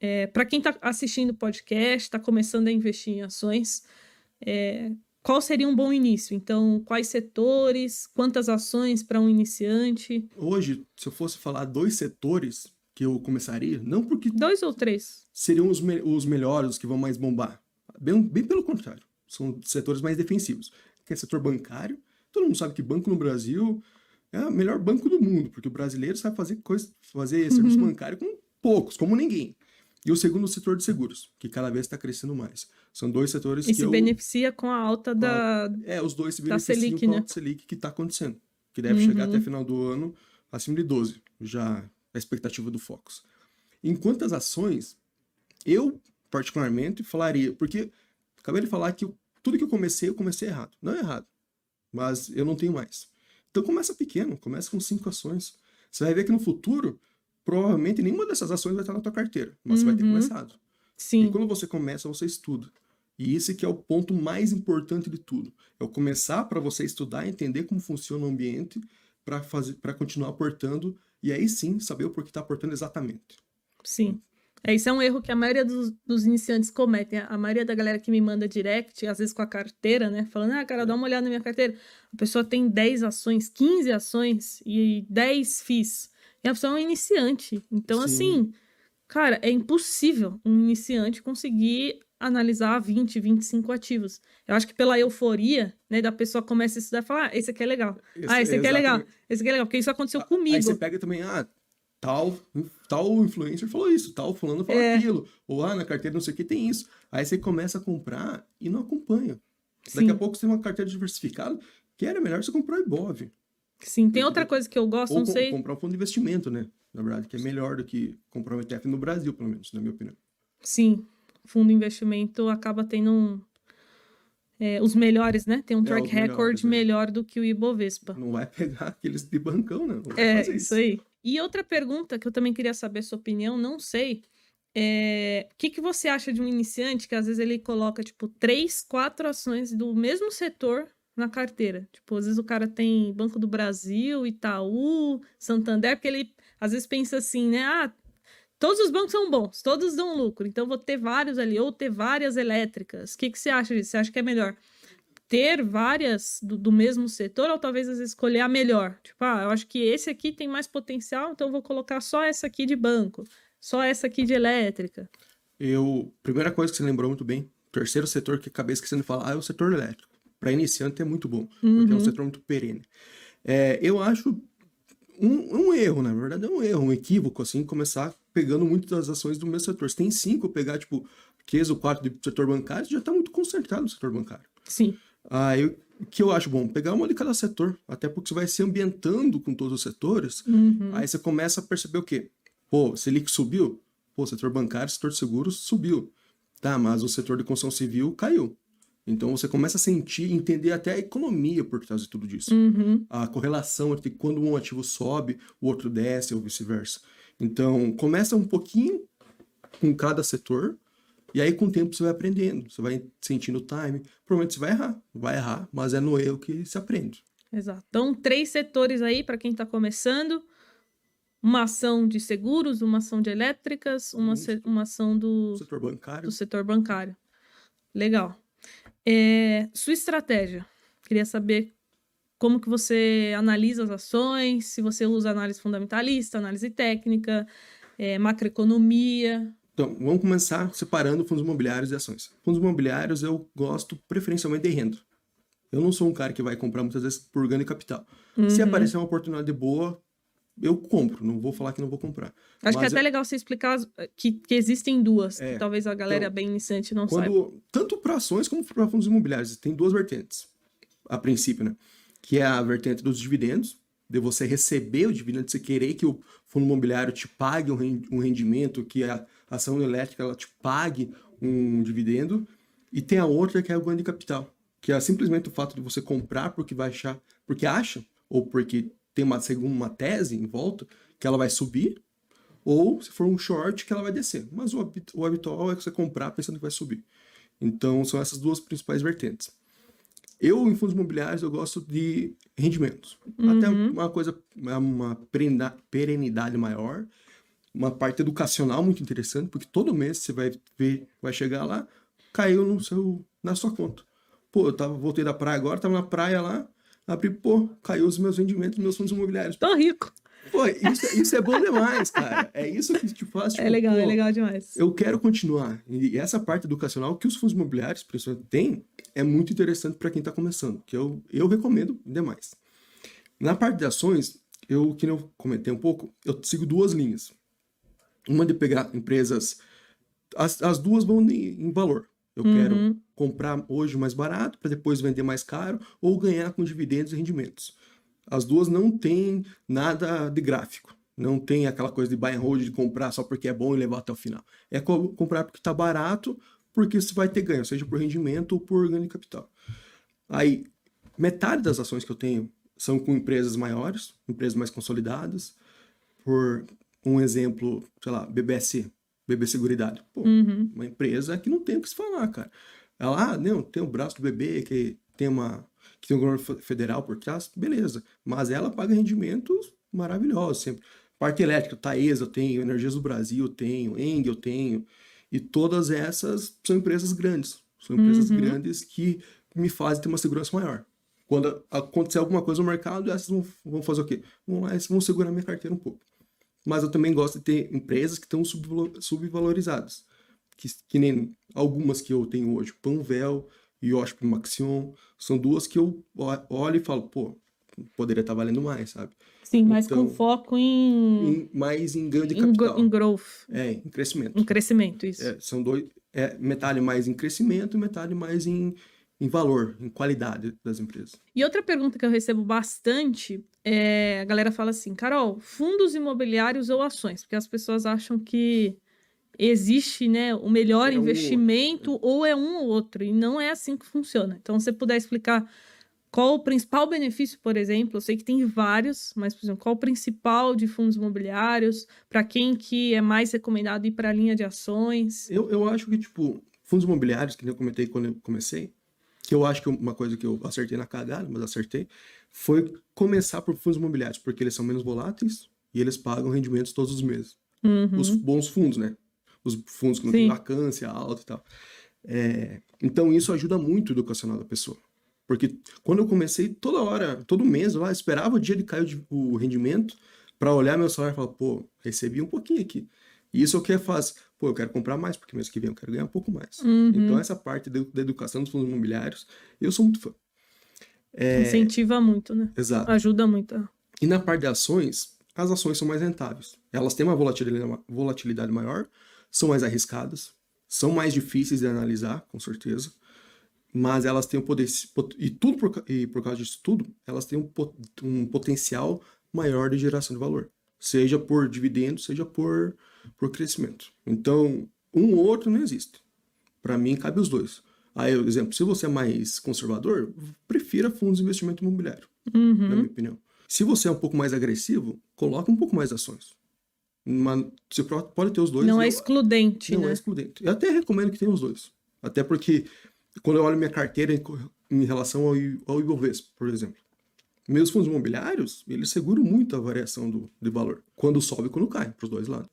É, Para quem está assistindo o podcast, está começando a investir em ações, é, qual seria um bom início? Então, quais setores, quantas ações para um iniciante? Hoje, se eu fosse falar dois setores que eu começaria, não porque Dois ou três? seriam os, me- os melhores, os que vão mais bombar. Bem, bem pelo contrário. São setores mais defensivos. Que é setor bancário. Todo mundo sabe que banco no Brasil é o melhor banco do mundo, porque o brasileiro sabe fazer coisa, fazer serviço bancário com poucos, como ninguém. E o segundo, o setor de seguros, que cada vez está crescendo mais. São dois setores E que se eu... beneficia com a alta da. É, os dois se beneficiam Selic, com né? a Selic que está acontecendo. Que deve Uhum. chegar até final do ano acima de 12, já a expectativa do Focus. Em quantas ações, eu particularmente falaria, porque acabei de falar que eu- tudo que eu comecei, eu comecei errado. Não é errado, mas eu não tenho mais. Então começa pequeno, começa com cinco ações. Você vai ver que no futuro, provavelmente nenhuma dessas ações vai estar na tua carteira, mas você vai ter Uhum. começado. E Sim, quando você começa, você estuda. E esse que é o ponto mais importante de tudo. É o começar para você estudar, entender como funciona o ambiente para fazer, para continuar aportando e aí sim saber o porquê está aportando exatamente. sim. É, isso é um erro que a maioria dos, dos iniciantes cometem. A maioria da galera que me manda direct, às vezes com a carteira, né? Falando, ah, cara, dá uma olhada na minha carteira. A pessoa tem 10 ações, 15 ações e 10 FIIs. E a pessoa é um iniciante. Então, Sim. assim, cara, é impossível um iniciante conseguir analisar 20, 25 ativos. Eu acho que pela euforia, né, da pessoa começa a estudar e falar, ah, esse aqui é legal. ah, esse aqui é legal. exatamente. Esse aqui é legal, porque isso aconteceu Aí comigo. você pega também, ah, tal, tal influencer falou isso, tal fulano falou É. aquilo. Ou ah, na carteira não sei o que tem isso. Aí você começa a comprar e não acompanha. Daqui a Sim. pouco você tem uma carteira diversificada, que era melhor você comprar o Ibov. Sim, tem outra coisa que eu gosto, Ou não com- sei. comprar um fundo de investimento, né? Na verdade, que é melhor do que comprar um ETF no Brasil, pelo menos, na minha opinião. Sim, fundo de investimento acaba tendo um. é, os melhores, né? Tem um É, track melhores, record né? melhor do que o Ibovespa. Não vai pegar aqueles de bancão, né? Não É, fazer isso aí. E outra pergunta que eu também queria saber sua opinião, não sei. É, o que, que você acha de um iniciante que às vezes ele coloca, tipo, três, quatro ações do mesmo setor na carteira? Tipo, às vezes o cara tem Banco do Brasil, Itaú, Santander, porque ele às vezes pensa assim, né? Ah, todos os bancos são bons, todos dão lucro, então vou ter vários ali, ou ter várias elétricas. O que, que você acha disso? Você acha que é melhor? Ter várias do, do mesmo setor, ou talvez às vezes escolher a melhor. Tipo, ah, eu acho que esse aqui tem mais potencial, então eu vou colocar só essa aqui de banco, só essa aqui de elétrica. Eu, primeira coisa que você lembrou muito bem, terceiro setor que acabei esquecendo de falar, ah, é o setor elétrico. Para iniciante é muito bom, porque é um Uhum. setor muito perene. É, eu acho um, um erro, na verdade, é um erro, um equívoco, assim, começar pegando muitas das ações do mesmo setor. Se tem cinco, pegar, tipo, três ou quatro do setor bancário, já está muito concentrado no setor bancário. Sim. Ah, eu, o que eu acho bom? Pegar uma de cada setor, até porque você vai se ambientando com todos os setores, Uhum. aí você começa a perceber o quê? Pô, Selic subiu? Pô, setor bancário, setor de seguros subiu. Tá, mas o setor de construção civil caiu. Então você começa a sentir, entender até a economia por trás de tudo disso. Uhum. A correlação entre quando um ativo sobe, o outro desce ou vice-versa. Então, começa um pouquinho com cada setor, e aí com o tempo você vai aprendendo, você vai sentindo o time. Provavelmente você vai errar, vai errar, mas é no erro que se aprende. Exato. Então, três setores aí para quem está começando. Uma ação de seguros, uma ação de elétricas, uma, se- uma ação do, setor bancário, do setor bancário. Legal. É, sua estratégia. Queria saber como que você analisa as ações, se você usa análise fundamentalista, análise técnica, é, macroeconomia. Então, vamos começar separando fundos imobiliários e ações. Fundos imobiliários eu gosto preferencialmente de renda. Eu não sou um cara que vai comprar muitas vezes por ganho de capital. Se Uhum. aparecer uma oportunidade boa, eu compro. Não vou falar que não vou comprar. Acho que é Mas até legal você explicar que, que existem duas, É. que talvez a galera Então, bem iniciante não saiba. Quando, tanto para ações como para fundos imobiliários, tem duas vertentes, a princípio, né? Que é a vertente dos dividendos, de você receber o dividendo, de você querer que o fundo imobiliário te pague um ren- rendimento, que a ação elétrica ela te pague um dividendo, e tem a outra que é o ganho de capital, que é simplesmente o fato de você comprar porque vai achar, porque acha, ou porque tem uma, segundo uma tese em volta, que ela vai subir, ou se for um short, que ela vai descer. Mas o, o habitual é você comprar pensando que vai subir. Então, são essas duas principais vertentes. Eu, em fundos imobiliários, eu gosto de rendimentos. Uhum. Até uma coisa, uma perenidade maior, uma parte educacional muito interessante, porque todo mês você vai ver, vai chegar lá, caiu no seu, na sua conta. Pô, eu tava, voltei da praia agora, tava na praia lá, abri, pô, caiu os meus rendimentos meus fundos imobiliários. Tô rico. Pô, isso, isso é bom demais, cara. É isso que te faz. é Tipo, legal, pô, é legal demais. Eu quero continuar. E essa parte educacional que os fundos imobiliários, principalmente, têm, é muito interessante para quem está começando, que eu, eu recomendo demais. Na parte de ações, eu, que eu comentei um pouco, eu sigo duas linhas. Uma de pegar empresas. As, as duas vão em, em valor. Eu quero Uhum. comprar hoje mais barato para depois vender mais caro ou ganhar com dividendos e rendimentos. As duas não têm nada de gráfico. Não tem aquela coisa de buy and hold, de comprar só porque é bom e levar até o final. É co- comprar porque está barato, porque você vai ter ganho, seja por rendimento ou por ganho de capital. Aí, metade das ações que eu tenho são com empresas maiores, empresas mais consolidadas. Por um exemplo, sei lá, BBSC, BB Seguridade. Pô, Uhum. uma empresa que não tem o que se falar, cara. Ela, ah, não, tem o braço do bebê que tem uma que tem um governo fe- federal por trás, beleza. Mas ela paga rendimentos maravilhosos sempre. Parte elétrica, Taesa eu tenho, Energias do Brasil eu tenho, Eng eu tenho. E todas essas são empresas grandes. São empresas Uhum. grandes que me fazem ter uma segurança maior. Quando acontecer alguma coisa no mercado, essas vão, vão fazer o quê? Vão lá vão segurar minha carteira um pouco. Mas eu também gosto de ter empresas que estão subvalo- subvalorizadas. Que, que nem algumas que eu tenho hoje, Panvel e Osp Maxion, são duas que eu olho e falo, pô, poderia estar valendo mais, sabe? Sim, mas com Então, foco em, Em- mais em ganho de capital. em growth, É, em crescimento. em crescimento, isso. É, são dois, é, metade mais em crescimento e metade mais em, em valor, em qualidade das empresas. E outra pergunta que eu recebo bastante é: a galera fala assim, Carol, fundos imobiliários ou ações? Porque as pessoas acham que existe né, o melhor É um ou investimento ou é um ou outro, e não é assim que funciona. Então, se você puder explicar qual o principal benefício, por exemplo, eu sei que tem vários, mas, por exemplo, qual o principal de fundos imobiliários, para quem que é mais recomendado ir para a linha de ações? Eu, eu acho que, tipo, fundos imobiliários, que eu comentei quando eu comecei, que eu acho que uma coisa que eu acertei na cagada, mas acertei, foi começar por fundos imobiliários, porque eles são menos voláteis e eles pagam rendimentos todos os meses. Uhum. Os bons fundos, né? Os fundos que não Sim. têm vacância alta e tal. É, então isso ajuda muito o educacional da pessoa. Porque quando eu comecei, toda hora, todo mês, lá esperava o dia de cair o di- o rendimento para olhar meu salário e falar, pô, recebi um pouquinho aqui. E isso é o que faz, pô, eu quero comprar mais, porque mês que vem eu quero ganhar um pouco mais. Uhum. Então essa parte da educação dos fundos imobiliários, eu sou muito fã. É, Incentiva muito, né? Exato. Ajuda muito. E na parte de ações, as ações são mais rentáveis. Elas têm uma volatilidade maior, são mais arriscadas, são mais difíceis de analisar, com certeza, mas elas têm um poder. E tudo por, e por causa disso tudo, elas têm um, um potencial maior de geração de valor, seja por dividendo, seja por, por crescimento. Então, um ou outro não existe. Para mim, cabe os dois. Aí, por exemplo, se você é mais conservador, prefira fundos de investimento imobiliário Uhum. na minha opinião. Se você é um pouco mais agressivo, coloca um pouco mais ações. Mas você pode ter os dois. Não é excludente, não né? é excludente. Eu até recomendo que tenha os dois. Até porque quando eu olho minha carteira em, relação ao, ao Ibovespa, por exemplo, meus fundos imobiliários, eles seguram muito a variação do, de valor. Quando sobe e quando cai, para os dois lados.